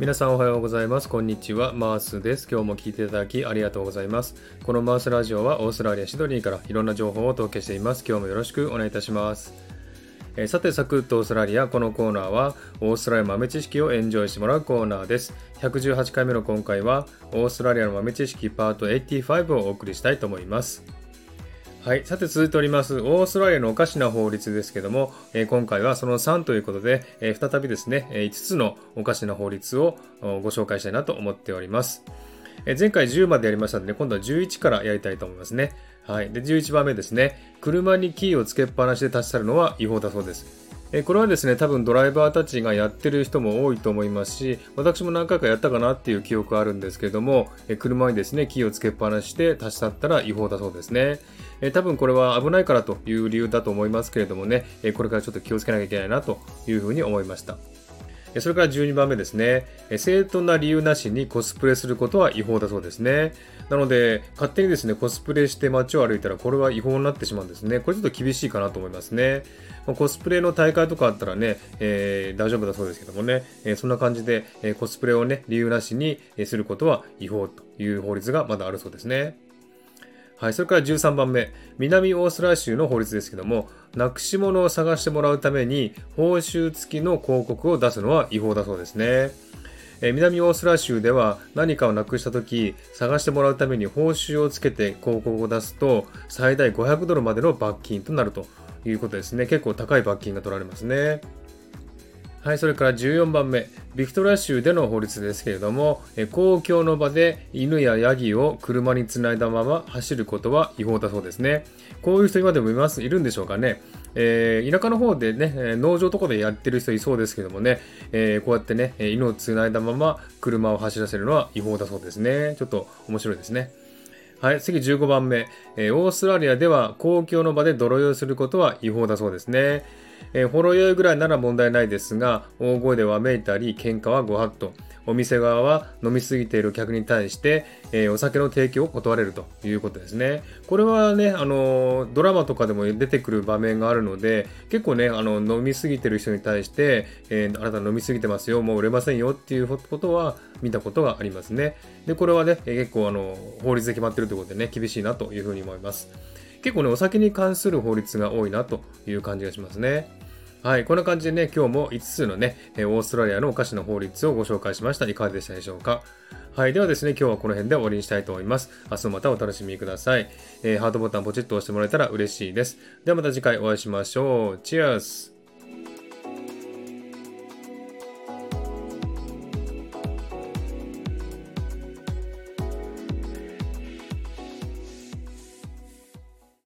皆さんおはようございます。こんにちは。マースです。今日も聞いていただきありがとうございます。このマースラジオはオーストラリア・シドニーからいろんな情報をお届けしています。今日もよろしくお願いいたします。えー、さて、サクッとオーストラリア。このコーナーはオーストラリア豆知識をエンジョイしてもらうコーナーです。118回目の今回はオーストラリアの豆知識パート85をお送りしたいと思います。はい。さて続いております、オーストラリアのおかしな法律ですけども、えー、今回はその3ということで、えー、再びですね、5つのおかしな法律をご紹介したいなと思っております。えー、前回10までやりましたので、今度は11からやりたいと思いますね。はい。で、11番目ですね。車にキーをつけっぱなしで立ち去るのは違法だそうです。えこれはですね、多分ドライバーたちがやってる人も多いと思いますし、私も何回かやったかなっていう記憶あるんですけれども、え車にですね、キーをつけっぱなしで立ち去ったら違法だそうですね。え多分これは危ないからという理由だと思いますけれどもね、えこれからちょっと気をつけなきゃいけないなというふうに思いました。それから12番目ですね。正当な理由なしにコスプレすることは違法だそうですね。なので、勝手にですね、コスプレして街を歩いたら、これは違法になってしまうんですね。これちょっと厳しいかなと思いますね。コスプレの大会とかあったらね、えー、大丈夫だそうですけどもね、えー、そんな感じで、え、コスプレをね、理由なしにすることは違法という法律がまだあるそうですね。はい、それから13番目、南オーストラリア州の法律ですけども、なくし物を探してもらうために報酬付きの広告を出すのは違法だそうですね。え南オーストラリア州では何かをなくした時探してもらうために報酬をつけて広告を出すと最大500ドルまでの罰金となるということですね結構高い罰金が取られますねはい、それから14番目、ビクトリア州での法律ですけれども、公共の場で犬やヤギを車につないだまま走ることは違法だそうですね。こういう人今でもいます、いるんでしょうかね。えー、田舎の方でね、農場とかでやってる人いそうですけどもね、えー、こうやってね、犬をつないだまま車を走らせるのは違法だそうですね。ちょっと面白いですね。はい、次15番目、オーストラリアでは公共の場で泥酔することは違法だそうですね。えー、ほろ酔いぐらいなら問題ないですが、大声でわめいたり、喧嘩はご法度。お店側は飲みすぎている客に対して、えー、お酒の提供を断れるということですね。これはね、あの、ドラマとかでも出てくる場面があるので、結構ね、あの、飲みすぎてる人に対して、えー、あなた飲みすぎてますよ、もう売れませんよっていうことは見たことがありますね。で、これはね、結構あの、法律で決まってるということでね、厳しいなというふうに思います。結構ね、お酒に関する法律が多いなという感じがしますね。はい、こんな感じでね、今日も5つのね、オーストラリアのお菓子の法律をご紹介しました。いかがでしたでしょうか？はい。ではですね、今日はこの辺で終わりにしたいと思います。明日もまたお楽しみください。えー、ハートボタンポチッと押してもらえたら嬉しいです。ではまた次回お会いしましょう。チェアス